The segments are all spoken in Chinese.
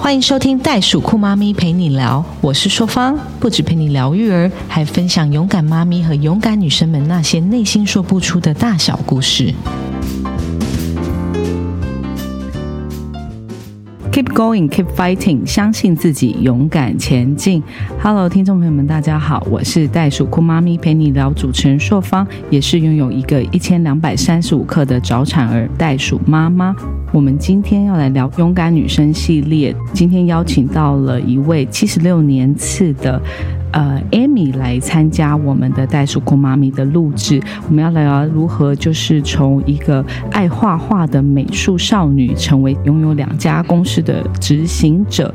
欢迎收听袋鼠酷妈咪陪你聊，我是硕芳，不止陪你聊育儿，还分享勇敢妈咪和勇敢女生们那些内心说不出的大小故事。Keep going, keep fighting，相信自己，勇敢前进。Hello，听众朋友们，大家好，我是袋鼠酷妈咪陪你聊主持人硕芳，也是拥有一个一千两百三十五克的早产儿袋鼠妈妈。我们今天要来聊勇敢女生系列，今天邀请到了一位七十六年次的。呃，Amy 来参加我们的袋鼠姑妈咪的录制，我们要聊聊如何就是从一个爱画画的美术少女，成为拥有两家公司的执行者。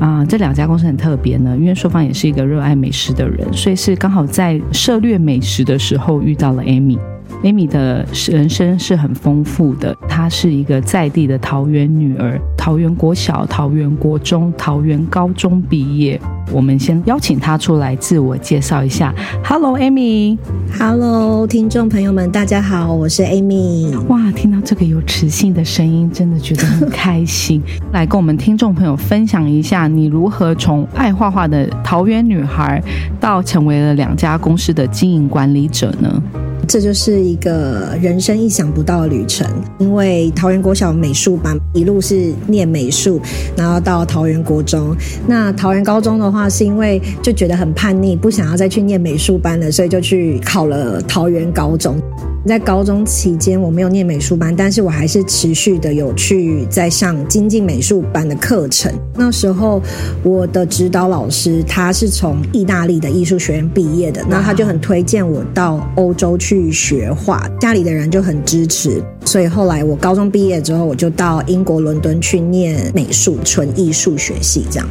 啊，这两家公司很特别呢，因为硕方也是一个热爱美食的人，所以是刚好在涉猎美食的时候遇到了 Amy。Amy 的人生是很丰富的，她是一个在地的桃园女儿，桃园国小、桃园国中、桃园高中毕业。我们先邀请她出来自我介绍一下。Hello，Amy。Hello，听众朋友们，大家好，我是 Amy。哇，听到这个有磁性的声音，真的觉得很开心。来跟我们听众朋友分享一下，你如何从爱画画的桃园女孩，到成为了两家公司的经营管理者呢？这就是一个人生意想不到的旅程，因为桃园国小美术班一路是念美术，然后到桃园国中。那桃园高中的话，是因为就觉得很叛逆，不想要再去念美术班了，所以就去考了桃园高中。在高中期间，我没有念美术班，但是我还是持续的有去在上精进美术班的课程。那时候，我的指导老师他是从意大利的艺术学院毕业的，那他就很推荐我到欧洲去学画，家里的人就很支持，所以后来我高中毕业之后，我就到英国伦敦去念美术纯艺术学系，这样。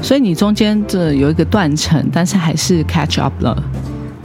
所以你中间这有一个断层，但是还是 catch up 了。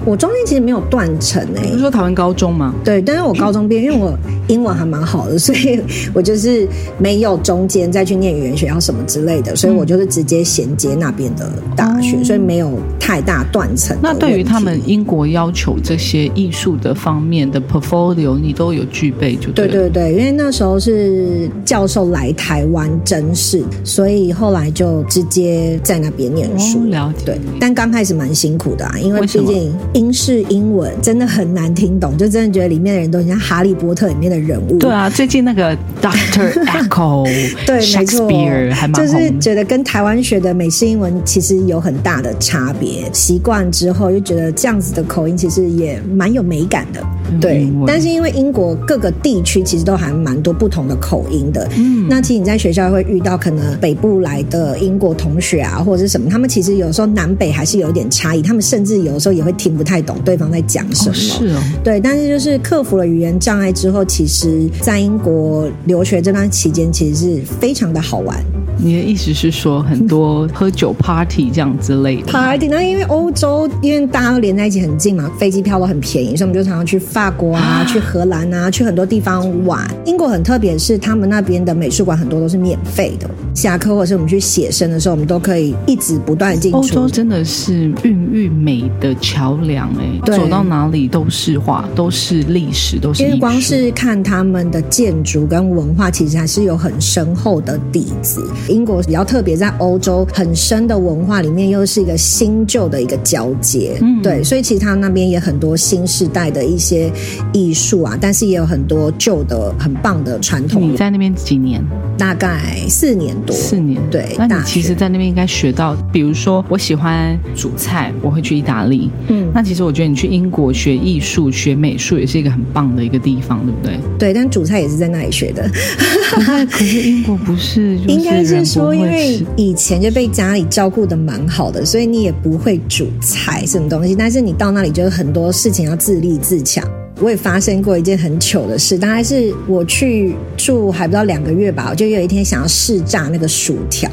我中间其实没有断层诶，你说台湾高中吗？对，但是我高中毕业，因为我英文还蛮好的，所以 我就是没有中间再去念语言学校什么之类的，所以我就是直接衔接那边的大学，所以没有太大断层。那对于他们英国要求这些艺术的方面的 portfolio，你都有具备就对对对，因为那时候是教授来台湾真试，所以后来就直接在那边念书。了解，对，但刚开始蛮辛苦的啊，因为毕竟。英式英文真的很难听懂，就真的觉得里面的人都很像哈利波特里面的人物。对啊，最近那个 Doctor Echo，对，没错，还蛮就是觉得跟台湾学的美式英文其实有很大的差别。习惯之后就觉得这样子的口音其实也蛮有美感的。对，但是因为英国各个地区其实都还蛮多不同的口音的。嗯，那其实你在学校会遇到可能北部来的英国同学啊，或者是什么，他们其实有时候南北还是有点差异，他们甚至有时候也会听不。太懂对方在讲什么，是哦，对，但是就是克服了语言障碍之后，其实，在英国留学这段期间，其实是非常的好玩。你的意思是说，很多喝酒 party 这样之类的 party？那因为欧洲，因为大家都连在一起很近嘛，飞机票都很便宜，所以我们就常常去法国啊，去荷兰啊，去很多地方玩。英国很特别，是他们那边的美术馆很多都是免费的，下课或者是我们去写生的时候，我们都可以一直不断进出。欧洲真的是孕育美的桥梁哎，走到哪里都是画，都是历史，都是。因为光是看他们的建筑跟文化，其实还是有很深厚的底子。英国比较特别，在欧洲很深的文化里面，又是一个新旧的一个交接，嗯，对，所以其实他那边也很多新时代的一些艺术啊，但是也有很多旧的很棒的传统。你在那边几年？大概四年多。四年，对。那你其实，在那边应该学到，比如说，我喜欢煮菜，我会去意大利。嗯，那其实我觉得你去英国学艺术、学美术，也是一个很棒的一个地方，对不对？对，但煮菜也是在那里学的。可是英国不是，应该是。说，因为以前就被家里照顾的蛮好的，所以你也不会煮菜什么东西。但是你到那里，就是很多事情要自立自强。我也发生过一件很糗的事，大概是我去住还不到两个月吧，我就有一天想要试炸那个薯条。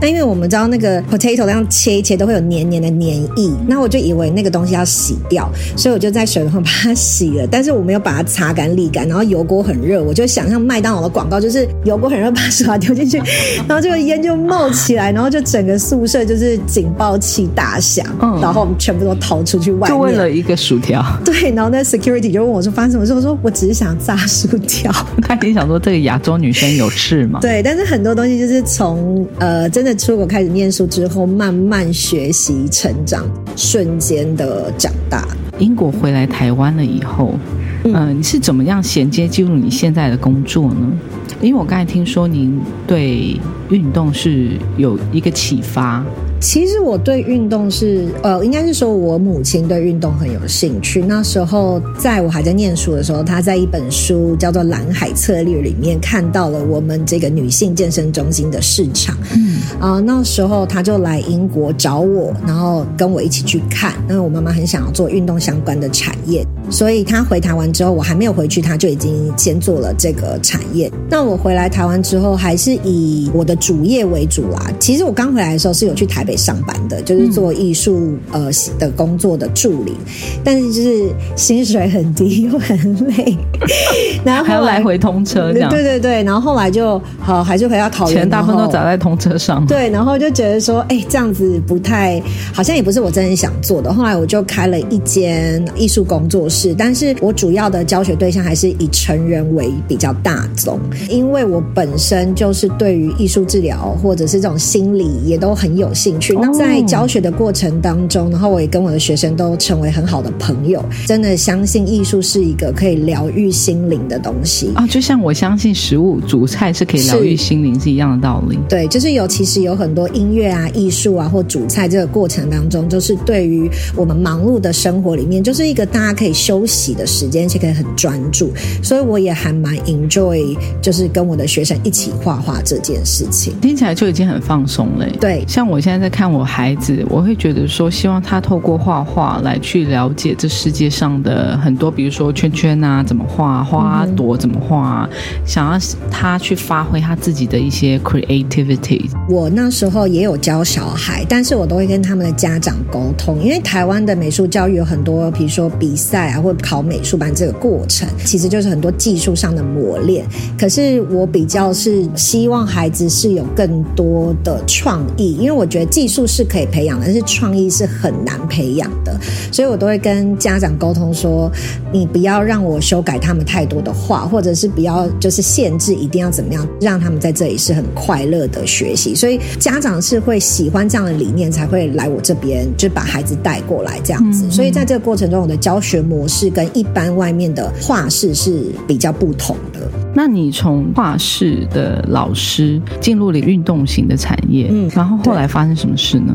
那因为我们知道那个 potato 那样切一切都会有黏黏的黏液，那我就以为那个东西要洗掉，所以我就在水龙头把它洗了。但是我没有把它擦干沥干，然后油锅很热，我就想象麦当劳的广告，就是油锅很热，把薯条丢进去，然后这个烟就冒起来，然后就整个宿舍就是警报器大响，然后我们全部都逃出去外面，就为了一个薯条。对，然后那 security 就。问我说发生什么事，我说我只是想炸薯条。他一定想说这个亚洲女生有事吗？对，但是很多东西就是从呃真的出国开始念书之后，慢慢学习成长，瞬间的长大。英国回来台湾了以后，嗯、你是怎么样衔接进入你现在的工作呢？因为我刚才听说您对运动是有一个启发，其实我对运动是，呃，应该是说我母亲对运动很有兴趣。那时候在我还在念书的时候，她在一本书叫做《蓝海策略》里面看到了我们这个女性健身中心的市场。嗯，啊、那时候她就来英国找我，然后跟我一起去看。因为我妈妈很想要做运动相关的产业，所以她回台湾之后，我还没有回去，她就已经先做了这个产业。那我回来台湾之后，还是以我的主业为主啦。其实我刚回来的时候是有去台北上班的，就是做艺术呃的工作的助理，但是就是薪水很低又很累，然后还要来来回通车这样，对对对，然后后来就好还是回到桃园，钱大部分都砸在通车上。对，然后就觉得说，哎，这样子不太，好像也不是我真的想做的。后来我就开了一间艺术工作室，但是我主要的教学对象还是以成人为比较大宗，因为我本身就是对于艺术治疗或者是这种心理也都很有兴趣。那在教学的过程当中，然后我也跟我的学生都成为很好的朋友，真的相信艺术是一个可以疗愈心灵的东西。啊，就像我相信食物煮菜是可以疗愈心灵是一样的道理。对，就是有其实有很多音乐啊、艺术啊或煮菜这个过程当中，就是对于我们忙碌的生活里面，就是一个大家可以休息的时间，而且可以很专注。所以我也还蛮 enjoy，就是跟我的学生一起画画这件事情。听起来就已经很放松了。对像我现在在看我孩子，我会觉得说，希望他透过画画来去了解这世界上的很多，比如说圈圈啊，怎么画，花朵怎么画，想要他去发挥他自己的一些 creativity。我那时候也有教小孩，但是我都会跟他们的家长沟通，因为台湾的美术教育有很多，比如说比赛啊，或者考美术班这个过程，其实就是很多技术上的磨练。可是我比较是希望孩子是有更多的创意，因为我觉得技术是可以培养的，但是创意是很难培养的，所以我都会跟家长沟通说，你不要让我修改他们太多的话，或者是不要就是限制一定要怎么样，让他们在这里是很快乐的学习。所以家长是会喜欢这样的理念，才会来我这边，就把孩子带过来这样子。所以在这个过程中，我的教学模式跟一般外面的画室是比较不同的。那你从画室的老师进入了运动型的产业，嗯然后后来发生什么事呢？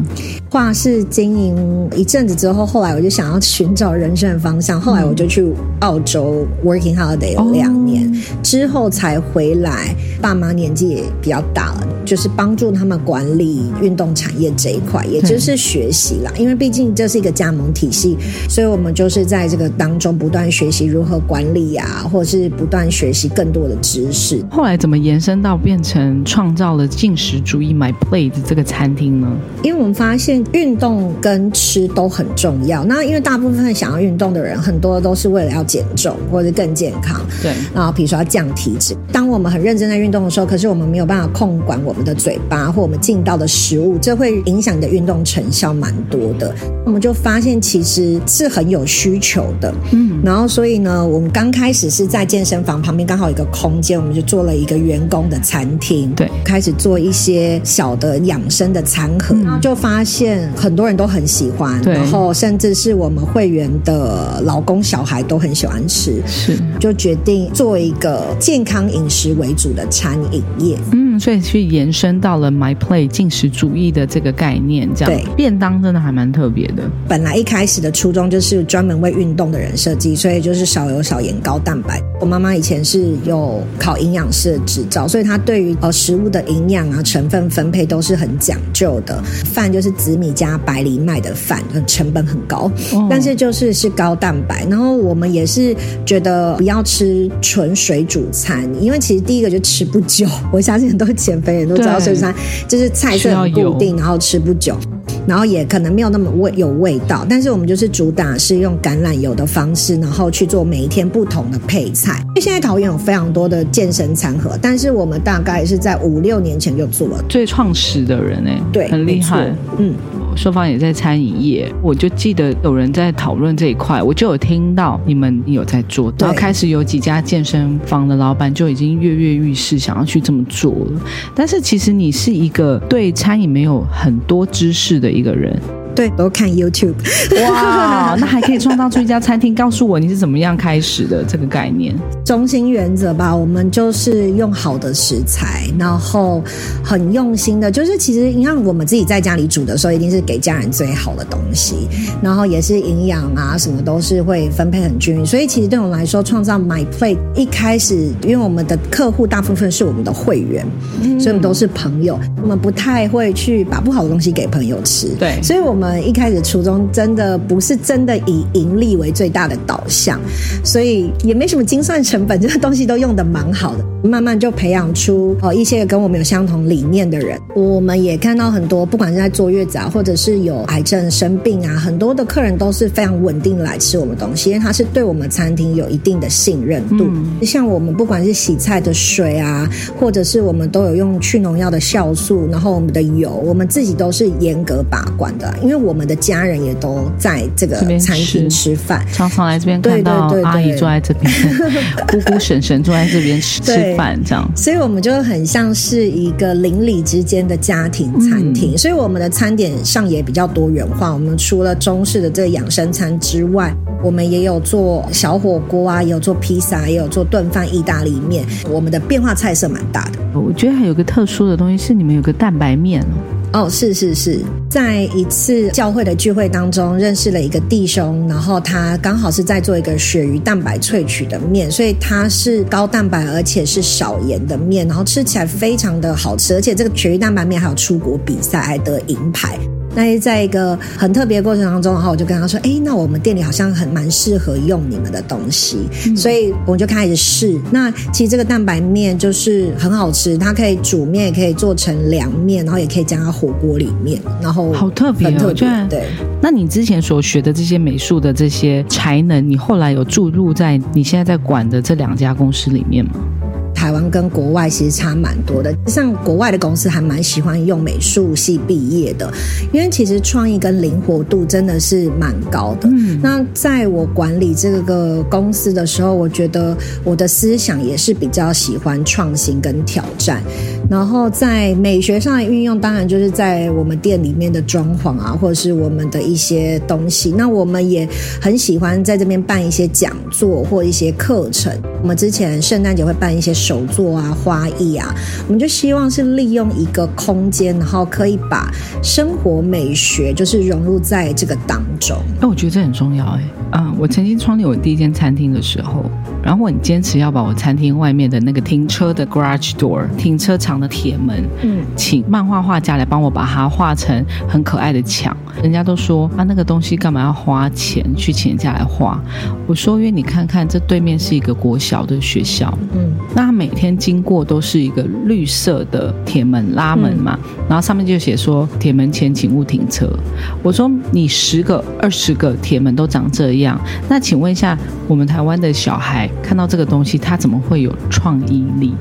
画室经营一阵子之后，后来我就想要寻找人生的方向，后来我就去澳洲 working holiday 有两年，之后才回来。爸妈年纪也比较大了，就是帮助他们管理运动产业这一块，也就是学习啦。因为毕竟这是一个加盟体系，所以我们就是在这个当中不断学习如何管理啊，或者是不断学习更多的知识。后来怎么延伸到变成创造了进食主义 My Plate 这个餐厅呢？因为我们发现运动跟吃都很重要。那因为大部分想要运动的人，很多都是为了要减重或者更健康。对，然后比如说要降体脂。当我们很认真在运动的时候，可是我们没有办法控管我们的嘴巴或我们进到的食物，这会影响你的运动成效蛮多的。我们就发现其实是很有需求的。嗯，然后所以呢，我们刚开始是在健身房旁边刚好有一个空间，我们就做了一个员工的餐厅。对开始做一些小的养生的餐盒，然后就发现很多人都很喜欢，然后甚至是我们会员的老公小孩都很喜欢吃。是，就决定做一个健康饮食为主的餐饮业。嗯，所以去延伸到了 My Plate 进食主义的这个概念，这样对便当真的还蛮特别的。本来一开始的初衷就是专门为运动的人设计，所以就是少油少盐高蛋白。我妈妈以前是有考营养师的执照，所以她对于呃食物的营养啊成分分配都是很讲究的。饭就是紫米加白藜麦的饭，成本很高，哦但是就是是高蛋白。然后我们也是觉得不要吃纯水煮餐，因为其实第一个就吃不久。我相信很多减肥人都知道对水煮餐就是菜色很固定，然后吃不久。然后也可能没有那么味有味道，但是我们就是主打是用橄榄油的方式，然后去做每一天不同的配菜。因为现在桃园有非常多的健身餐盒，但是我们大概是在五六年前就做了，最创始的人哎，对，很厉害。嗯，硕方也在餐饮业，我就记得有人在讨论这一块，我就有听到你们有在做，然后开始有几家健身房的老板就已经跃跃欲试，想要去这么做了。但是其实你是一个对餐饮没有很多知识的一个人。对，都看 YouTube。哇，那还可以创造出一家餐厅。告诉我你是怎么样开始的这个概念？中心原则吧，我们就是用好的食材，然后很用心的，就是其实你看我们自己在家里煮的时候，一定是给家人最好的东西，然后也是营养啊什么都是会分配很均匀。所以其实对我们来说，创造 My Plate 一开始，因为我们的客户大部分是我们的会员，所以我们都是朋友，我们不太会去把不好的东西给朋友吃。对，所以我们。我们一开始初衷真的不是真的以盈利为最大的导向，所以也没什么精算成本，这个东西都用的蛮好的。慢慢就培养出哦一些跟我们有相同理念的人。我们也看到很多，不管是在坐月子啊，或者是有癌症生病啊，很多的客人都是非常稳定来吃我们东西，因为他是对我们餐厅有一定的信任度。像我们不管是洗菜的水啊，或者是我们都有用去农药的酵素，然后我们的油，我们自己都是严格把关的，因为。因为我们的家人也都在这个餐厅吃饭，常常来这边看到阿姨坐在这边，姑姑婶婶坐在这边吃吃饭，这样，所以我们就很像是一个邻里之间的家庭餐厅。所以我们的餐点上也比较多元化。我们除了中式的这个养生餐之外，我们也有做小火锅啊，也有做披萨，也有做炖饭、意大利面。我们的变化菜色蛮大的。我觉得还有个特殊的东西是，你们有个蛋白面哦。哦，是是是，在一次教会的聚会当中认识了一个弟兄，然后他刚好是在做一个鳕鱼蛋白萃取的面，所以它是高蛋白而且是少盐的面，然后吃起来非常的好吃，而且这个鳕鱼蛋白面还有出国比赛还得银牌。那在一个很特别的过程当中，然后我就跟他说：“哎，那我们店里好像很蛮适合用你们的东西。”所以我们就开始试。那其实这个蛋白面就是很好吃，它可以煮面，也可以做成凉面，然后也可以加到火锅里面。然后好特别，特别。对。那你之前所学的这些美术的这些才能，你后来有注入在你现在在管的这两家公司里面吗？台湾跟国外其实差蛮多的，像国外的公司还蛮喜欢用美术系毕业的，因为其实创意跟灵活度真的是蛮高的。嗯，那在我管理这个公司的时候，我觉得我的思想也是比较喜欢创新跟挑战。然后在美学上的运用，当然就是在我们店里面的装潢啊，或者是我们的一些东西。那我们也很喜欢在这边办一些讲座或一些课程。我们之前圣诞节会办一些。手作啊，花艺啊，我们就希望是利用一个空间，然后可以把生活美学就是融入在这个当中。那，我觉得这很重要哎。嗯，我曾经创立我第一间餐厅的时候，然后我很坚持要把我餐厅外面的那个停车的 garage door 停车场的铁门，嗯，请漫画画家来帮我把它画成很可爱的墙。人家都说啊，那个东西干嘛要花钱去请人家来画？我说，因为你看看这对面是一个国小的学校，嗯，那他每天经过都是一个绿色的铁门拉门嘛，然后上面就写说铁门前请勿停车。我说你十个二十个铁门都长这样，那请问一下，我们台湾的小孩看到这个东西，他怎么会有创意力？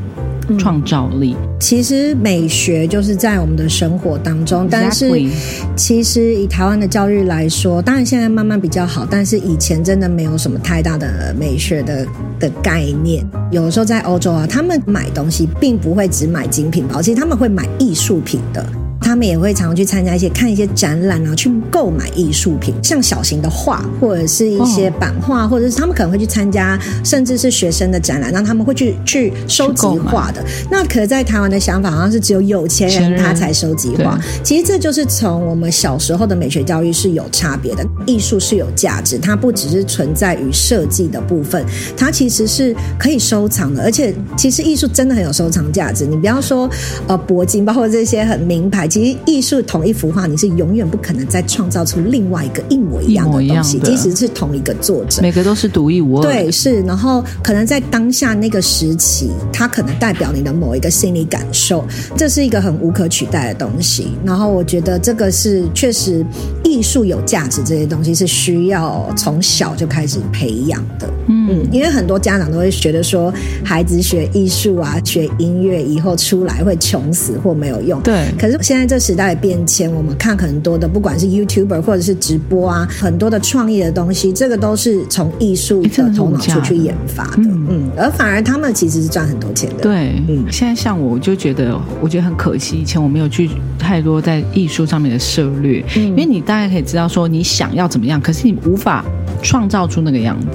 创造力，其实美学就是在我们的生活当中。但是，其实以台湾的教育来说，当然现在慢慢比较好，但是以前真的没有什么太大的美学的的概念。有的时候在欧洲啊，他们买东西并不会只买精品包，其实他们会买艺术品的。他们也会常常去参加一些看一些展览啊，去购买艺术品，像小型的画或者是一些版画，或者是他们可能会去参加，甚至是学生的展览，那他们会去去收集画的。那可在台湾的想法好像是只有有钱人他才收集画，其实这就是从我们小时候的美学教育是有差别的。艺术是有价值，它不只是存在于设计的部分，它其实是可以收藏的。而且其实艺术真的很有收藏价值。你不要说呃铂金，包括这些很名牌。其实艺术同一幅画，你是永远不可能再创造出另外一个一模一样的东西，即使是同一个作者，每个都是独一无二。对，是。然后可能在当下那个时期，它可能代表你的某一个心理感受，这是一个很无可取代的东西。然后我觉得这个是确实艺术有价值，这些东西是需要从小就开始培养的。嗯。嗯，因为很多家长都会觉得说，孩子学艺术啊、学音乐以后出来会穷死或没有用。对。可是现在这时代的变迁，我们看很多的，不管是 YouTuber 或者是直播啊，很多的创意的东西，这个都是从艺术的头脑出去研发的。嗯，而反而他们其实是赚很多钱的。对，嗯。现在像我，我就觉得，我觉得很可惜，以前我没有去太多在艺术上面的涉略，因为你大概可以知道说你想要怎么样，可是你无法创造出那个样子。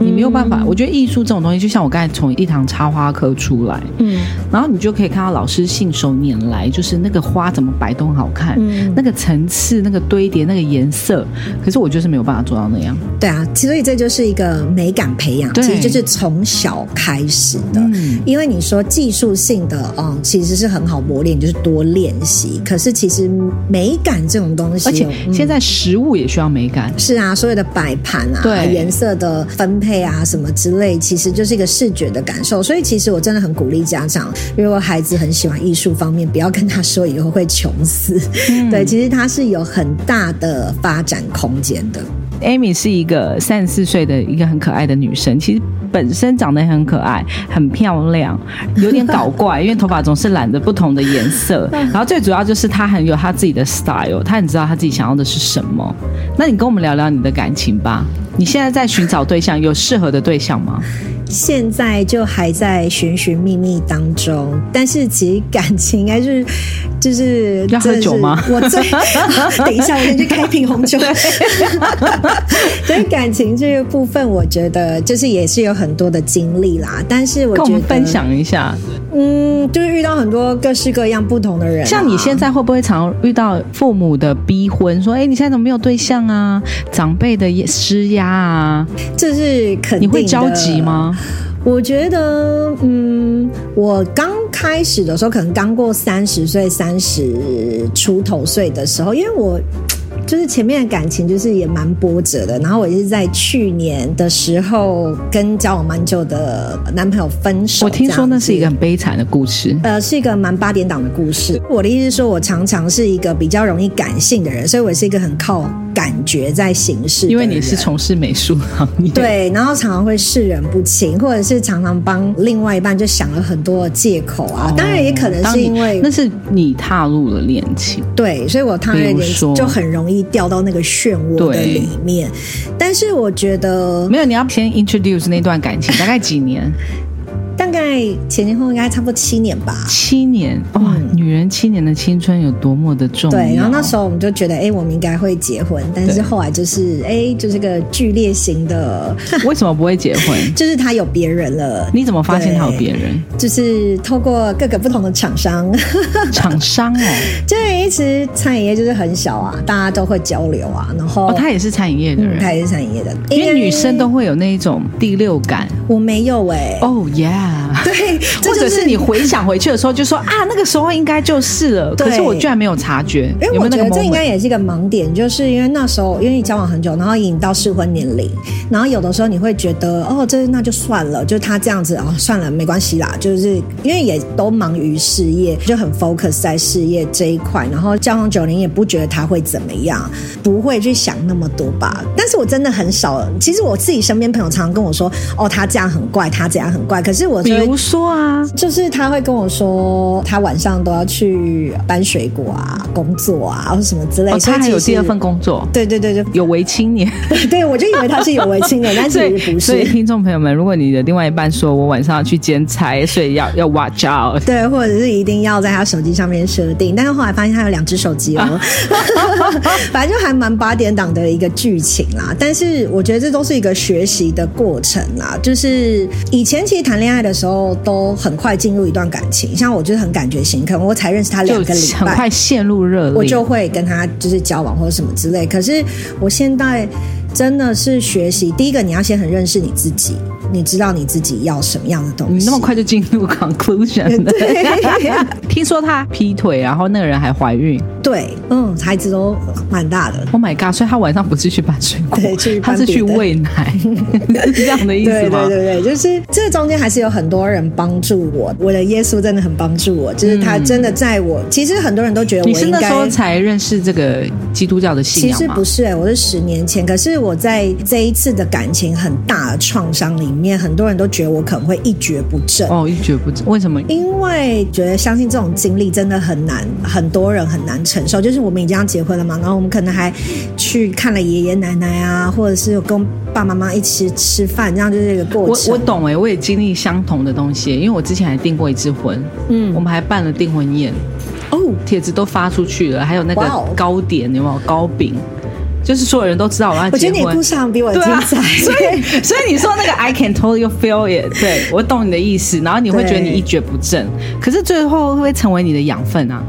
你没有办法，我觉得艺术这种东西，就像我刚才从一堂插花课出来，嗯，然后你就可以看到老师信手拈来，就是那个花怎么摆都很好看，嗯，那个层次、那个堆叠、那个颜色，可是我就是没有办法做到那样。对啊，所以这就是一个美感培养，其实就是从小开始的。嗯因为你说技术性的，嗯，其实是很好磨练，就是多练习。可是其实美感这种东西，而且现在食物也需要美感。是啊，所有的摆盘啊，对颜色的分配。配啊，什么之类，其实就是一个视觉的感受。所以，其实我真的很鼓励家长，如果孩子很喜欢艺术方面，不要跟他说以后会穷死。对，其实他是有很大的发展空间的。Amy 是一个三十四岁的一个很可爱的女生，其实本身长得很可爱、很漂亮，有点搞怪，因为头发总是染着不同的颜色。然后最主要就是她很有她自己的 style，她很知道她自己想要的是什么。那你跟我们聊聊你的感情吧。你现在在寻找对象，有适合的对象吗？现在就还在寻寻觅觅当中，但是其实感情应该是 就是要喝酒吗？我最 等一下，我先去开瓶红酒。所以感情这个部分，我觉得就是也是有很多的经历啦。但是我觉得分享一下，嗯，就是遇到很多各式各样不同的人。像你现在会不会常遇到父母的逼婚？说，哎，你现在怎么没有对象啊？长辈的施压。啊，这是肯定。你会着急吗？我觉得，嗯，我刚开始的时候，可能刚过三十岁、三十出头岁的时候，因为我。就是前面的感情就是也蛮波折的，然后我是在去年的时候跟交往蛮久的男朋友分手。我听说那是一个很悲惨的故事，呃，是一个蛮八点档的故事。我的意思是说，我常常是一个比较容易感性的人，所以我是一个很靠感觉在行事。因为你是从事美术行业，对，然后常常会视人不清，或者是常常帮另外一半就想了很多的借口啊。当然也可能是因为那是你踏入了恋情，对，所以我踏入恋情就很容易。掉到那个漩涡的里面，但是我觉得没有，你要先 introduce 那段感情，大概几年。大概前前后后应该差不多七年吧。七年哇，女人七年的青春有多么的重要？对，然后那时候我们就觉得，哎，我们应该会结婚，但是后来就是，哎，就是个剧烈型的。为什么不会结婚？就是他有别人了。你怎么发现他有别人？就是透过各个不同的厂商。厂商哦，就是一直餐饮业就是很小啊，大家都会交流啊。然后他也是餐饮业的人，他也是餐饮业的，因为女生都会有那一种第六感。我没有哎。哦，Yeah。对，或者是你回想回去的时候，就说啊，那个时候应该就是了。可是我居然没有察觉，因为我觉得这应该也是一个盲点，就是因为那时候因为你交往很久，然后已经到适婚年龄，然后有的时候你会觉得哦，这那就算了，就他这样子啊，算了，没关系啦。就是因为也都忙于事业，就很 focus 在事业这一块，然后交往九年也不觉得他会怎么样，不会去想那么多吧。但是我真的很少，其实我自己身边朋友常常跟我说，哦，他这样很怪，他这样很怪。可是我比如说啊，就是他会跟我说，他晚上都要去搬水果啊，工作啊，或者什么之类的。他还有第二份工作，对对对，就有为青年。对，我就以为他是有为青年，但是不是。所以听众朋友们，如果你的另外一半说我晚上要去兼差，所以要要 watch out。对，或者是一定要在他手机上面设定，但是后来发现他有两只手机哦。反正就还蛮八点档的一个剧情啦，但是我觉得这都是一个学习的过程啦。就是以前其实谈恋爱的时候都很快进入一段感情，像我就是很感觉型，可能我才认识他两个礼拜，很快陷入热恋，我就会跟他就是交往或者什么之类。可是我现在真的是学习，第一个你要先很认识你自己。你知道你自己要什么样的东西？你那么快就进入 conclusion 了？听说他劈腿，然后那个人还怀孕。对，嗯，孩子都蛮大的。Oh my god！所以他晚上不是去搬水果，他是去喂奶，是这样的意思吗？对对对，就是这中间还是有很多人帮助我。我的耶稣真的很帮助我，就是他真的在我。其实很多人都觉得我你是那时候才认识这个基督教的信仰其实不是哎，我是十年前。可是我在这一次的感情很大的创伤里面，很多人都觉得我可能会一蹶不振。哦，一蹶不振，为什么？因为觉得相信这种经历真的很难，很多人很难承受。就是我们已经要结婚了嘛，然后我们可能还去看了爷爷奶奶啊，或者是跟爸爸妈妈一起吃饭，这样就是一个过程。我我懂哎，我也经历相同的东西，因为我之前还订过一次婚，嗯，我们还办了订婚宴，哦，帖子都发出去了，还有那个糕点有没有糕饼？就是所有人都知道我要结婚。我觉得你故事比我精彩，所以所以你说那个 I can totally feel it，对我懂你的意思，然后你会觉得你一蹶不振，可是最后会成为你的养分啊？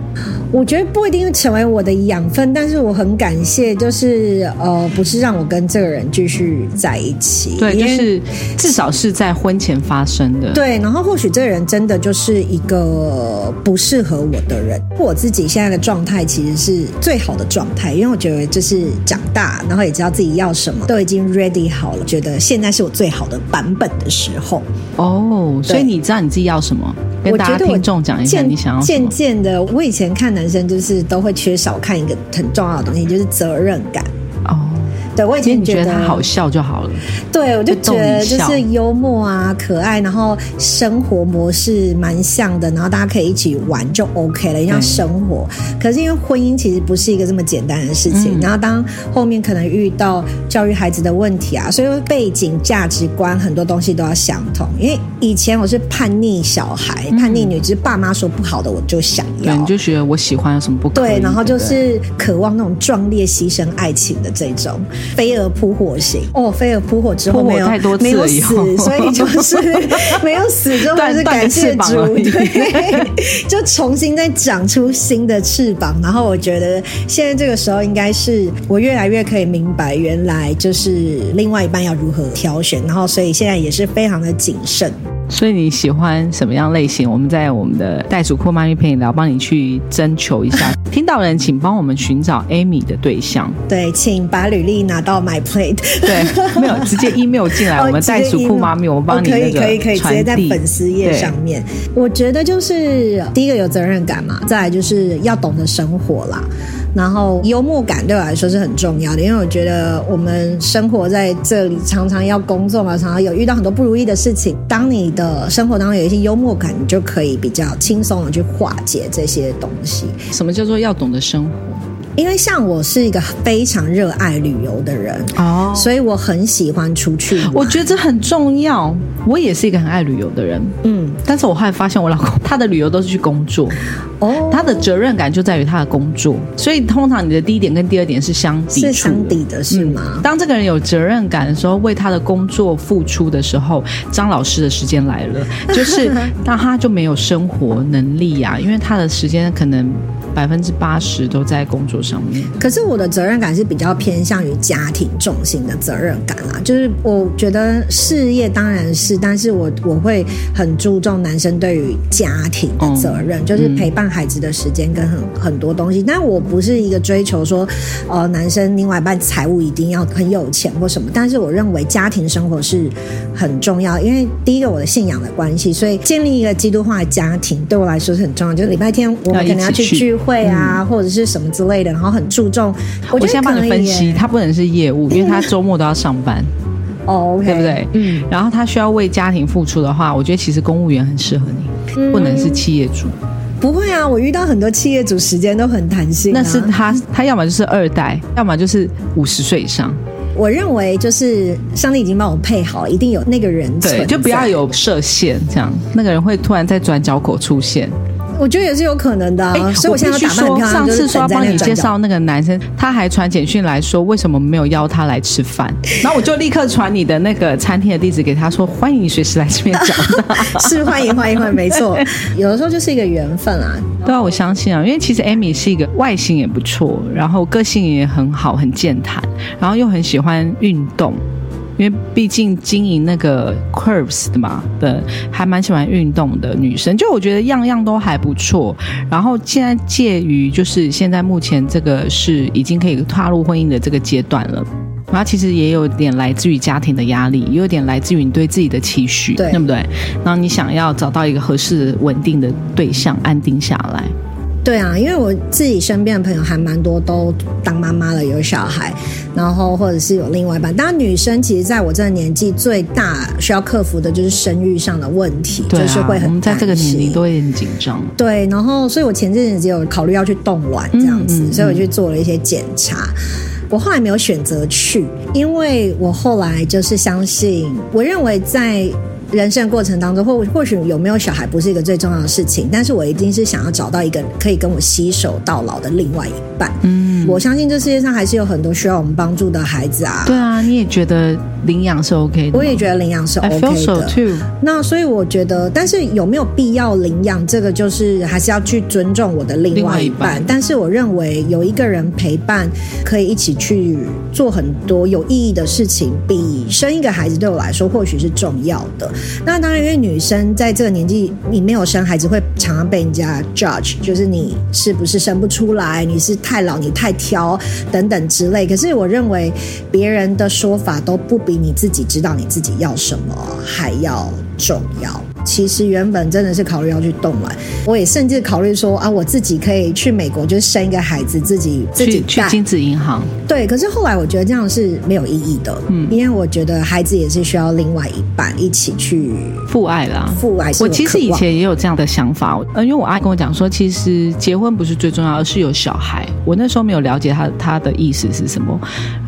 我觉得不一定成为我的养分，但是我很感谢，就是呃，不是让我跟这个人继续在一起。对，就是至少是在婚前发生的。对，然后或许这个人真的就是一个不适合我的人。我自己现在的状态其实是最好的状态，因为我觉得就是长大，然后也知道自己要什么，都已经 ready 好了，觉得现在是我最好的版本的时候。哦，所以你知道你自己要什么？跟大家听众讲一下，你想要渐渐的，我以前看男生就是都会缺少看一个很重要的东西，就是责任感。对，我以前觉得他好笑就好了。对，我就觉得就是幽默啊，可爱，然后生活模式蛮像的，然后大家可以一起玩就 OK 了，一样生活。可是因为婚姻其实不是一个这么简单的事情，然后当后面可能遇到教育孩子的问题啊，所以背景、价值观很多东西都要相同。因为以前我是叛逆小孩、叛逆女，就是爸妈说不好的我就想要，你就觉得我喜欢有什么不可对？然后就是渴望那种壮烈牺牲爱情的这种。飞蛾扑火型哦，飞蛾扑火之后没有没有死，所以就是 没有死之后是感谢主，对，就重新再长出新的翅膀。然后我觉得现在这个时候应该是我越来越可以明白，原来就是另外一半要如何挑选。然后所以现在也是非常的谨慎。所以你喜欢什么样类型？我们在我们的袋鼠酷妈咪陪你聊，帮你去征求一下。听到人，请帮我们寻找 Amy 的对象。对，请把履历拿到 My Plate。对，没有直接 email 进来，我们袋鼠酷妈咪，我们帮你可以可以可以直接在粉丝页上面。我觉得就是第一个有责任感嘛，再来就是要懂得生活啦。然后幽默感对我来说是很重要的，因为我觉得我们生活在这里，常常要工作嘛，常常有遇到很多不如意的事情。当你的生活当中有一些幽默感，你就可以比较轻松的去化解这些东西。什么叫做要懂得生活？因为像我是一个非常热爱旅游的人哦，所以我很喜欢出去。我觉得这很重要。我也是一个很爱旅游的人，嗯，但是我后来发现我老公他的旅游都是去工作，哦，他的责任感就在于他的工作，所以通常你的第一点跟第二点是相抵是相抵的，是吗？当这个人有责任感的时候，为他的工作付出的时候，张老师的时间来了，就是 那他就没有生活能力呀，因为他的时间可能。百分之八十都在工作上面，可是我的责任感是比较偏向于家庭重心的责任感啦。就是我觉得事业当然是，但是我我会很注重男生对于家庭的责任，就是陪伴孩子的时间跟很很多东西。但我不是一个追求说，呃，男生另外一半财务一定要很有钱或什么。但是我认为家庭生活是很重要，因为第一个我的信仰的关系，所以建立一个基督化的家庭对我来说是很重要。就是礼拜天我们可能要去聚。会啊，或者是什么之类的，然后很注重。我先帮你分析，他不能是业务，因为他周末都要上班。哦，对不对？嗯。然后他需要为家庭付出的话，我觉得其实公务员很适合你，不能是企业主。不会啊，我遇到很多企业主时间都很弹性。那是他，他要么就是二代，要么就是五十岁以上。我认为就是上帝已经帮我配好，一定有那个人对，就不要有设限，这样那个人会突然在转角口出现。我觉得也是有可能的，所以我现在打扮很漂亮。上次说要帮你介绍那个男生，他还传简讯来说，为什么没有邀他来吃饭？然后我就立刻传你的那个餐厅的地址给他，说欢迎你随时来这边讲。是欢迎欢迎欢迎，没错。有的时候就是一个缘分啊。对啊，我相信啊，因为其实 Amy 是一个外形也不错，然后个性也很好，很健谈，然后又很喜欢运动。因为毕竟经营那个 Curves 的嘛，的还蛮喜欢运动的女生，就我觉得样样都还不错。然后现在介于就是现在目前这个是已经可以踏入婚姻的这个阶段了，然后其实也有点来自于家庭的压力，也有点来自于你对自己的期许，对不对？然后你想要找到一个合适稳定的对象，安定下来。对啊，因为我自己身边的朋友还蛮多都当妈妈了，有小孩，然后或者是有另外一半。当然，女生其实在我这个年纪最大需要克服的就是生育上的问题，啊，就是会很我们在这个年龄都会很紧张。对，然后所以我前阵子有考虑要去冻卵这样子，嗯嗯所以我去做了一些检查。我后来没有选择去，因为我后来就是相信，我认为在人生过程当中，或或许有没有小孩不是一个最重要的事情，但是我一定是想要找到一个可以跟我携手到老的另外一半。嗯，我相信这世界上还是有很多需要我们帮助的孩子啊。对啊，你也觉得领养是 OK 的？我也觉得领养是 OK so 的。那所以我觉得，但是有没有必要领养，这个就是还是要去尊重我的另另外一半。但是我认为有一个人陪伴，可以一起去做很多有意义的事情，比生一个孩子对我来说或许是重要的。那当然，因为女生在这个年纪，你没有生孩子，会常常被人家 judge，就是你是不是生不出来，你是太老，你太挑等等之类。可是我认为别人的说法都不比你自己知道你自己要什么还要重要。其实原本真的是考虑要去冻卵，我也甚至考虑说啊，我自己可以去美国，就是生一个孩子，自己自己带。去去精子银行，对，可是后来我觉得这样是没有意义的，嗯，因为我觉得孩子也是需要另外一半一起去父爱啦。父爱。是我其实以前也有这样的想法，呃，因为我阿姨跟我讲说，其实结婚不是最重要，而是有小孩。我那时候没有了解他他的意思是什么，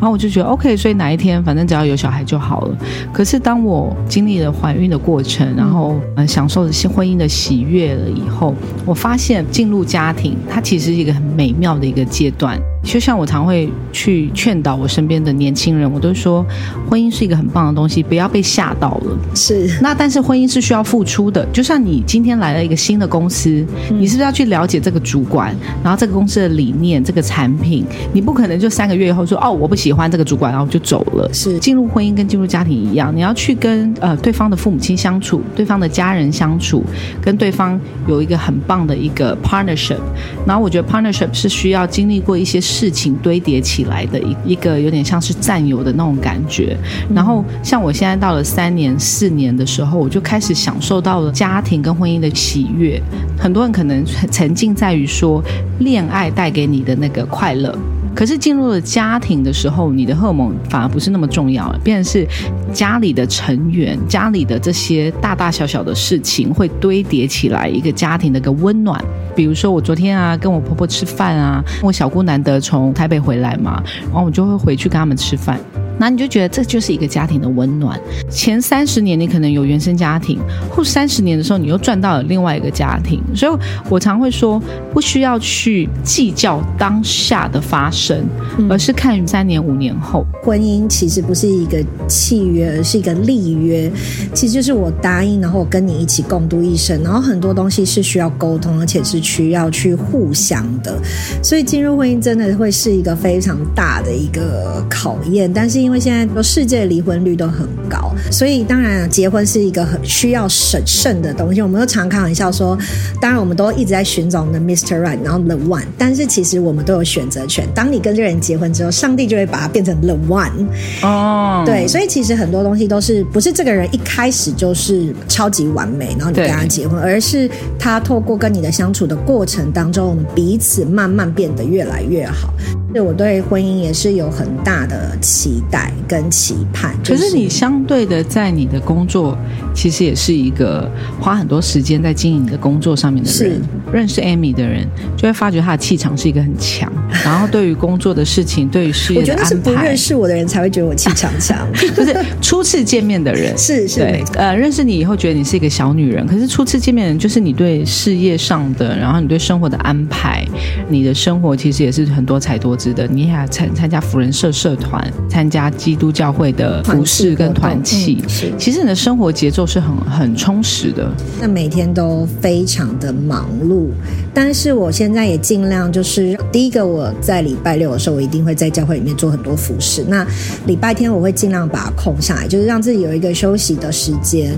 然后我就觉得 OK，所以哪一天反正只要有小孩就好了。可是当我经历了怀孕的过程，然后嗯享受了婚姻的喜悦了以后，我发现进入家庭，它其实是一个很美妙的一个阶段。就像我常会去劝导我身边的年轻人，我都说，婚姻是一个很棒的东西，不要被吓到了。是那但是婚姻是需要付出的，就像你今天来了一个新的公司，你是不是要去了解这个主管，然后这个公司的理念、这个产品？你不可能就三个月以后说哦我不喜欢这个主管，然后就走了。是进入婚姻跟进入家庭一样，你要去跟呃对方的父母亲相处，对方的家人相处，跟对方有一个很棒的一个 partnership。然后我觉得 partnership 是需要经历过一些事情堆叠起来的一一个有点像是战友的那种感觉。然后像我现在到了三年四年的时候，我就开始享受到了家庭跟婚姻的喜悦。很多人可能沉浸在于说恋爱带给你的那个快乐。可是进入了家庭的时候，你的荷尔蒙反而不是那么重要了，变成是家里的成员、家里的这些大大小小的事情会堆叠起来一个家庭的一个温暖。比如说我昨天啊跟我婆婆吃饭啊，我小姑难得从台北回来嘛，然后我就会回去跟他们吃饭。那你就觉得这就是一个家庭的温暖。前三十年你可能有原生家庭，后三十年的时候你又赚到了另外一个家庭，所以我常会说，不需要去计较当下的发生，而是看三年五年后。婚姻其实不是一个契约，而是一个立约。其实就是我答应，然后我跟你一起共度一生，然后很多东西是需要沟通，而且是需要去互相的。所以进入婚姻真的会是一个非常大的一个考验。但是因为现在世界离婚率都很高，所以当然结婚是一个很需要审慎的东西。我们都常开玩笑说，当然我们都一直在寻找我们的 Mr. Right，然后 The One，但是其实我们都有选择权。当你跟这个人结婚之后，上帝就会把它变成 The One。哦，对，所以其实很多东西都是不是这个人一开始就是超级完美，然后你跟他结婚，而是他透过跟你的相处的过程当中，我们彼此慢慢变得越来越好。对我对婚姻也是有很大的期待跟期盼。可是你相对的，在你的工作，其实也是一个花很多时间在经营你的工作上面的人。认识 Amy 的人就会发觉她的气场是一个很强，然后对于工作的事情，对于事业我觉得是不认识我的人才会觉得我气场强，不是初次见面的人 是是对呃认识你以后觉得你是一个小女人，可是初次见面的人就是你对事业上的，然后你对生活的安排，你的生活其实也是很多彩多姿的。你还参参加福人社社团，参加基督教会的服饰跟团契，嗯、其实你的生活节奏是很很充实的。那每天都非常的忙碌，但是我现在也尽量就是，第一个我在礼拜六的时候，我一定会在教会里面做很多服饰。那礼拜天我会尽量把它空下来，就是让自己有一个休息的时间，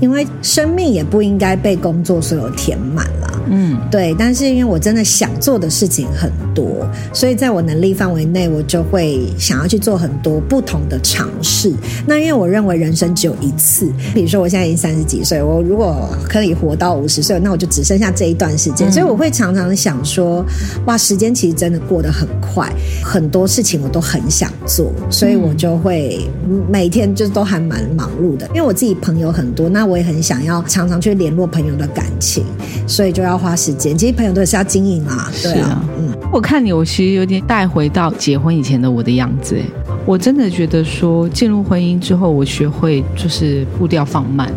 因为生命也不应该被工作所有填满了。嗯，对。但是因为我真的想做的事情很多，所以在我能力范围内，我就会想要去做很多不同的尝试。那因为我认为人生只有一次，比如说我现在已经三十几岁，我如果可以活到五十岁，那我就只剩下这一段时间，所以我会常常想说，哇，时间其实真的过得很快，很多事情我都很想做，所以我就会每天就都还蛮忙碌的。因为我自己朋友很多，那我也很想要常常去联络朋友的感情，所以就要花时间。其实朋友都是要经营啊，对啊，嗯。我看你，我其实有点带回到结婚以前的我的样子，哎，我真的觉得说进入婚姻之后，我学会就是步调放慢。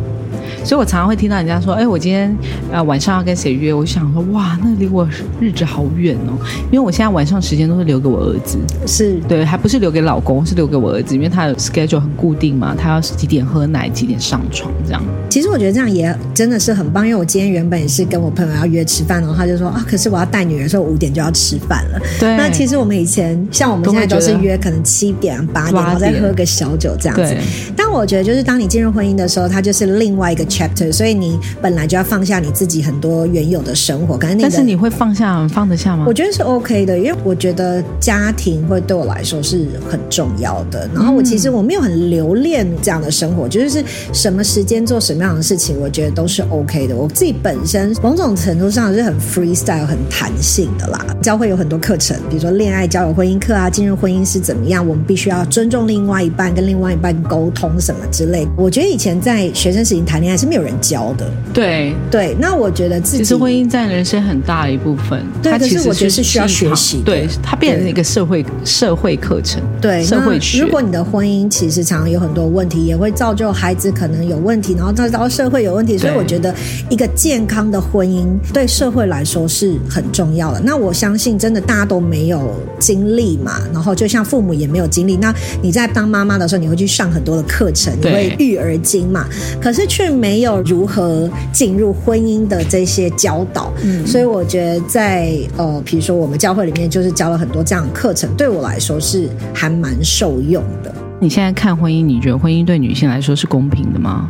所以，我常常会听到人家说：“哎，我今天呃晚上要跟谁约？”我想说：“哇，那离我日子好远哦！”因为我现在晚上时间都是留给我儿子，是对，还不是留给老公，是留给我儿子，因为他的 schedule 很固定嘛，他要几点喝奶，几点上床这样。其实我觉得这样也真的是很棒，因为我今天原本也是跟我朋友要约吃饭，然后他就说：“啊，可是我要带女儿，说五点就要吃饭了。”对。那其实我们以前像我们现在都是约可能七点八点，然后再喝个小酒这样子。但我觉得就是当你进入婚姻的时候，它就是另外一个 chapter，所以你。本来就要放下你自己很多原有的生活，可能但是你会放下放得下吗？我觉得是 OK 的，因为我觉得家庭会对我来说是很重要的。然后我其实我没有很留恋这样的生活，就是什么时间做什么样的事情，我觉得都是 OK 的。我自己本身某种程度上是很 freestyle、很弹性的啦。教会有很多课程，比如说恋爱、交友、婚姻课啊，进入婚姻是怎么样，我们必须要尊重另外一半，跟另外一半沟通什么之类。我觉得以前在学生时期谈恋爱是没有人教的。对对，那我觉得自己其实婚姻占人生很大的一部分。对，可是我觉得是需要学习。对，它变成一个社会社会课程。对，社会学。如果你的婚姻其实常常有很多问题，也会造就孩子可能有问题，然后再到社会有问题。所以我觉得一个健康的婚姻对社会来说是很重要的。那我相信，真的大家都没有经历嘛，然后就像父母也没有经历。那你在当妈妈的时候，你会去上很多的课程，你会育儿经嘛？可是却没有如何。进入婚姻的这些教导，嗯，所以我觉得在呃，比如说我们教会里面，就是教了很多这样的课程，对我来说是还蛮受用的。你现在看婚姻，你觉得婚姻对女性来说是公平的吗？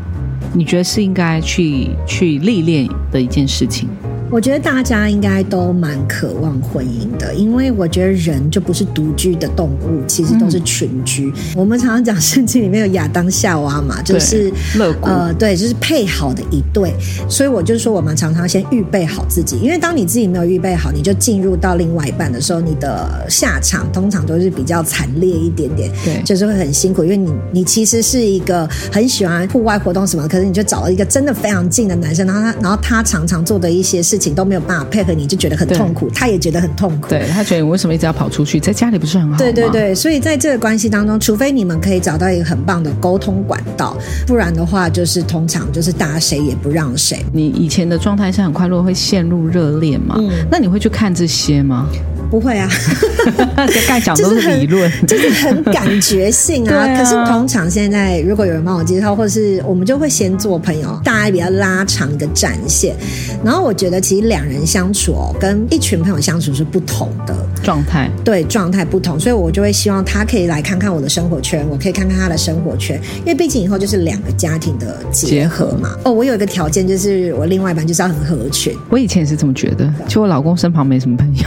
你觉得是应该去去历练的一件事情？我觉得大家应该都蛮渴望婚姻的，因为我觉得人就不是独居的动物，其实都是群居。我们常常讲圣经里面有亚当夏娃嘛，就是呃，对，就是配好的一对。所以我就说，我们常常先预备好自己，因为当你自己没有预备好，你就进入到另外一半的时候，你的下场通常都是比较惨烈一点点，对，就是会很辛苦，因为你你其实是一个很喜欢户外活动什么，可是你就找了一个真的非常近的男生，然后他然后他常常做的一些事。都没有办法配合你，就觉得很痛苦，他也觉得很痛苦。对他觉得我为什么一直要跑出去，在家里不是很好吗？对对对，所以在这个关系当中，除非你们可以找到一个很棒的沟通管道，不然的话，就是通常就是大家谁也不让谁。你以前的状态是很快乐，会陷入热恋吗？那你会去看这些吗？不会啊，这概讲 都是理论，就是很感觉性啊。可是通常现在，如果有人帮我介绍，或是我们就会先做朋友，大家比较拉长一个战线。然后我觉得，其实两人相处哦，跟一群朋友相处是不同的状态，对状态不同，所以我就会希望他可以来看看我的生活圈，我可以看看他的生活圈，因为毕竟以后就是两个家庭的结合嘛。哦，我有一个条件，就是我另外一半就是要很合群。我以前也是这么觉得，就我老公身旁没什么朋友，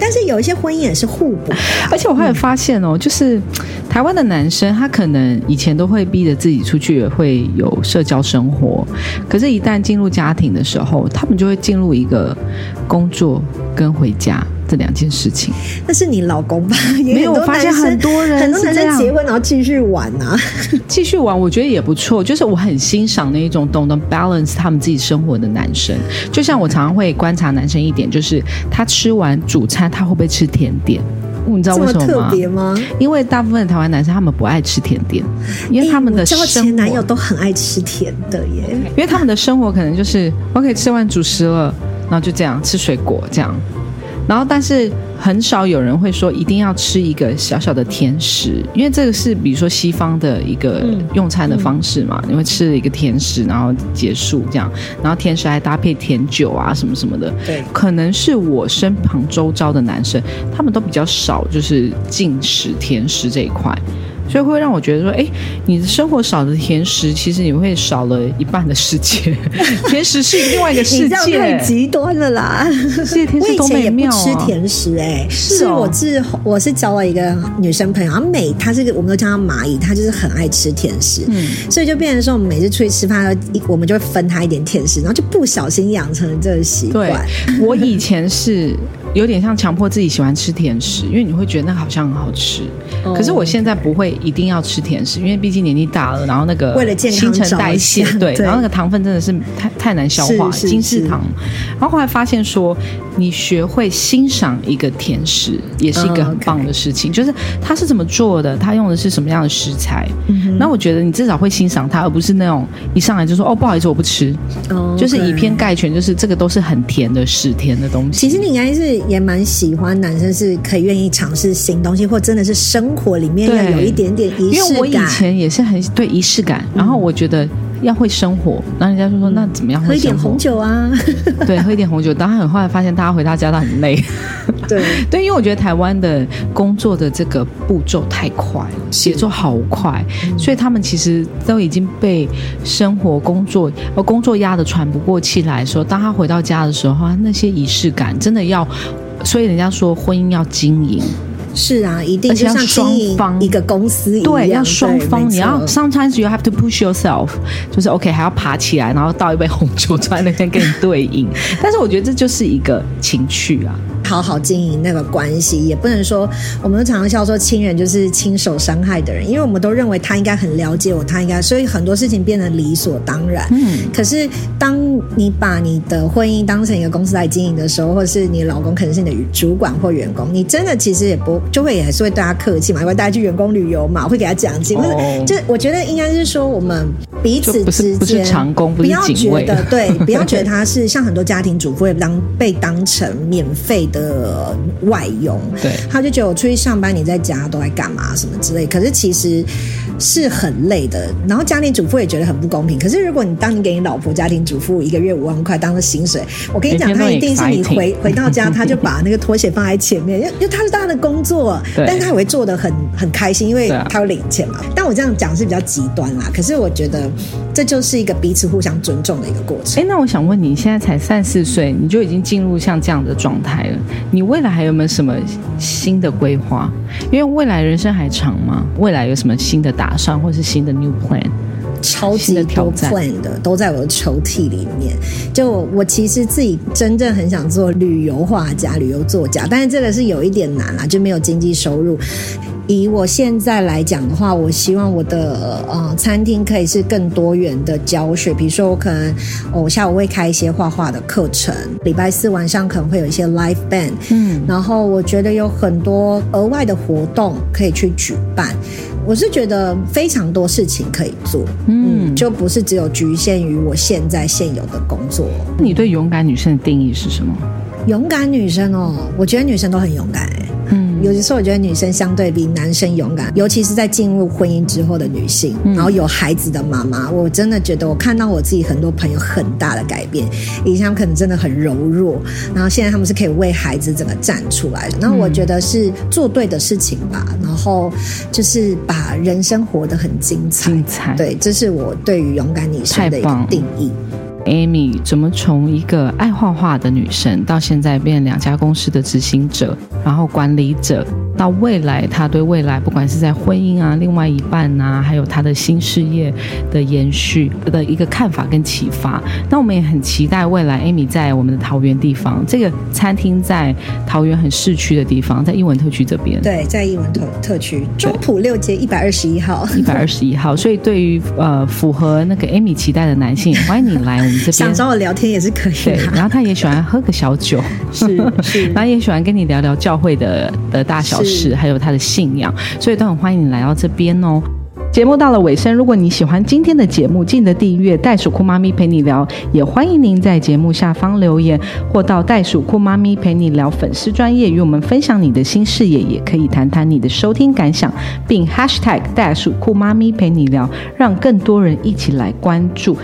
但是。有一些婚姻也是互补，而且我还有发现哦，就是台湾的男生，他可能以前都会逼着自己出去，会有社交生活，可是，一旦进入家庭的时候，他们就会进入一个工作跟回家。这两件事情。那是你老公吧？没有，我发现很多人很多男生结婚然后继续玩啊，继续玩，我觉得也不错。就是我很欣赏那一种懂得 balance 他们自己生活的男生。就像我常常会观察男生一点，就是他吃完主餐，他会不会吃甜点？你知道为什么吗？因为大部分台湾男生他们不爱吃甜点，因为他们的前男友都很爱吃甜的耶。因为他们的生活可能就是我可以吃完主食了，然后就这样吃水果这样。然后，但是很少有人会说一定要吃一个小小的甜食，因为这个是比如说西方的一个用餐的方式嘛，你会吃了一个甜食，然后结束这样，然后甜食还搭配甜酒啊什么什么的。对，可能是我身旁周遭的男生，他们都比较少就是进食甜食这一块。所以会让我觉得说，哎，你的生活少了甜食，其实你会少了一半的世界。甜食是另外一个世界，太极端了啦！这甜食多美妙啊！吃甜食哎，是我是我是交了一个女生朋友，然后每她是个我们都叫她蚂蚁，她就是很爱吃甜食，嗯，所以就变成说我们每次出去吃饭，我们就会分她一点甜食，然后就不小心养成了这个习惯。我以前是。有点像强迫自己喜欢吃甜食，因为你会觉得那好像很好吃。可是我现在不会一定要吃甜食，因为毕竟年纪大了，然后那个为了健康新陈代谢，对，然后那个糖分真的是太太难消化，精制糖。然后后来发现说，你学会欣赏一个甜食，也是一个很棒的事情。就是它是怎么做的，它用的是什么样的食材。那我觉得你至少会欣赏它，而不是那种一上来就说哦不好意思我不吃，就是以偏概全，就是这个都是很甜的屎甜的东西。其实你应该是。也蛮喜欢男生是可以愿意尝试新东西，或真的是生活里面要有一点点仪式感。因为我以前也是很对仪式感，然后我觉得要会生活，然后人家就说那怎么样？喝一点红酒啊，对，喝一点红酒。当然，后来发现大家回到家都很累。对对，因为我觉得台湾的工作的这个步骤太快了，节奏好快，所以他们其实都已经被生活、工作呃工作压得喘不过气来。说当他回到家的时候，那些仪式感真的要。所以人家说婚姻要经营，是啊，一定就像双方一个公司一样，对，要双方。你要 sometimes you have to push yourself，就是 OK，还要爬起来，然后倒一杯红酒坐在那边跟你对饮。但是我觉得这就是一个情趣啊。好好经营那个关系，也不能说我们都常常笑说亲人就是亲手伤害的人，因为我们都认为他应该很了解我，他应该，所以很多事情变得理所当然。嗯，可是当你把你的婚姻当成一个公司来经营的时候，或者是你老公可能是你的主管或员工，你真的其实也不就会也是会对他客气嘛，会带他去员工旅游嘛，会给他奖金，或者就我觉得应该是说我们彼此之间不要觉得对，不要觉得他是像很多家庭主妇会当被当成免费。的外佣，对，他就觉得我出去上班，你在家都在干嘛什么之类。可是其实是很累的。然后家庭主妇也觉得很不公平。可是如果你当你给你老婆家庭主妇一个月五万块当做薪水，我跟你讲，他一定是你回回到家，他就把那个拖鞋放在前面，因为因为他是他的工作，但是他也会做的很很开心，因为他有领钱嘛。但我这样讲是比较极端啦。可是我觉得这就是一个彼此互相尊重的一个过程。哎，那我想问你，现在才三四岁，你就已经进入像这样的状态了？你未来还有没有什么新的规划？因为未来人生还长嘛，未来有什么新的打算，或是新的 new plan？超级的挑战的都在我的抽屉里面。就我其实自己真正很想做旅游画家、旅游作家，但是这个是有一点难啦，就没有经济收入。以我现在来讲的话，我希望我的呃餐厅可以是更多元的教学，比如说我可能我下午会开一些画画的课程，礼拜四晚上可能会有一些 live band，嗯，然后我觉得有很多额外的活动可以去举办，我是觉得非常多事情可以做，嗯，就不是只有局限于我现在现有的工作。你对勇敢女生的定义是什么？勇敢女生哦，我觉得女生都很勇敢，嗯。有的时候，我觉得女生相对比男生勇敢，尤其是在进入婚姻之后的女性，然后有孩子的妈妈，我真的觉得我看到我自己很多朋友很大的改变。以前可能真的很柔弱，然后现在他们是可以为孩子整个站出来。然后我觉得是做对的事情吧，然后就是把人生活得很精彩。精彩，对，这是我对于勇敢女生的一个定义。Amy 怎么从一个爱画画的女生，到现在变两家公司的执行者，然后管理者？到未来，她对未来，不管是在婚姻啊、另外一半啊，还有她的新事业的延续的一个看法跟启发。那我们也很期待未来，Amy 在我们的桃园地方，这个餐厅在桃园很市区的地方，在英文特区这边。对，在英文特特区中埔六街一百二十一号。一百二十一号。所以对于呃符合那个 Amy 期待的男性，欢迎你来这边。想找我聊天也是可以。的，然后他也喜欢喝个小酒，是是，然后也喜欢跟你聊聊教会的的大小。事，还有他的信仰，所以都很欢迎你来到这边哦。节目到了尾声，如果你喜欢今天的节目，记得订阅袋鼠酷妈咪陪你聊，也欢迎您在节目下方留言，或到袋鼠酷妈咪陪你聊粉丝专业与我们分享你的新视野，也可以谈谈你的收听感想，并 #hashtag 袋鼠酷妈咪陪你聊，让更多人一起来关注。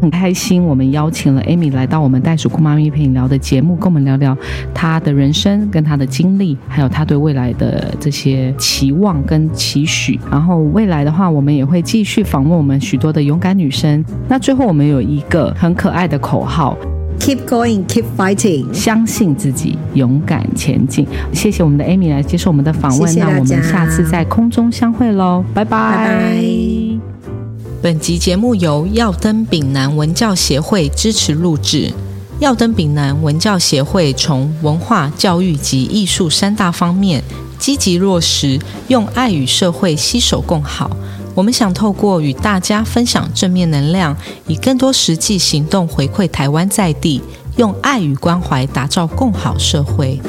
很开心，我们邀请了 Amy 来到我们袋鼠酷妈咪陪你聊的节目，跟我们聊聊她的人生、跟她的经历，还有她对未来的这些期望跟期许。然后未来的话，我们也会继续访问我们许多的勇敢女生。那最后，我们有一个很可爱的口号。Keep going, keep fighting，相信自己，勇敢前进。谢谢我们的 Amy 来接受我们的访问，那我们下次在空中相会喽，拜拜。本集节目由耀登丙南文教协会支持录制。耀登丙南文教协会从文化、教育及艺术三大方面积极落实，用爱与社会携手共好。我们想透过与大家分享正面能量，以更多实际行动回馈台湾在地，用爱与关怀打造共好社会。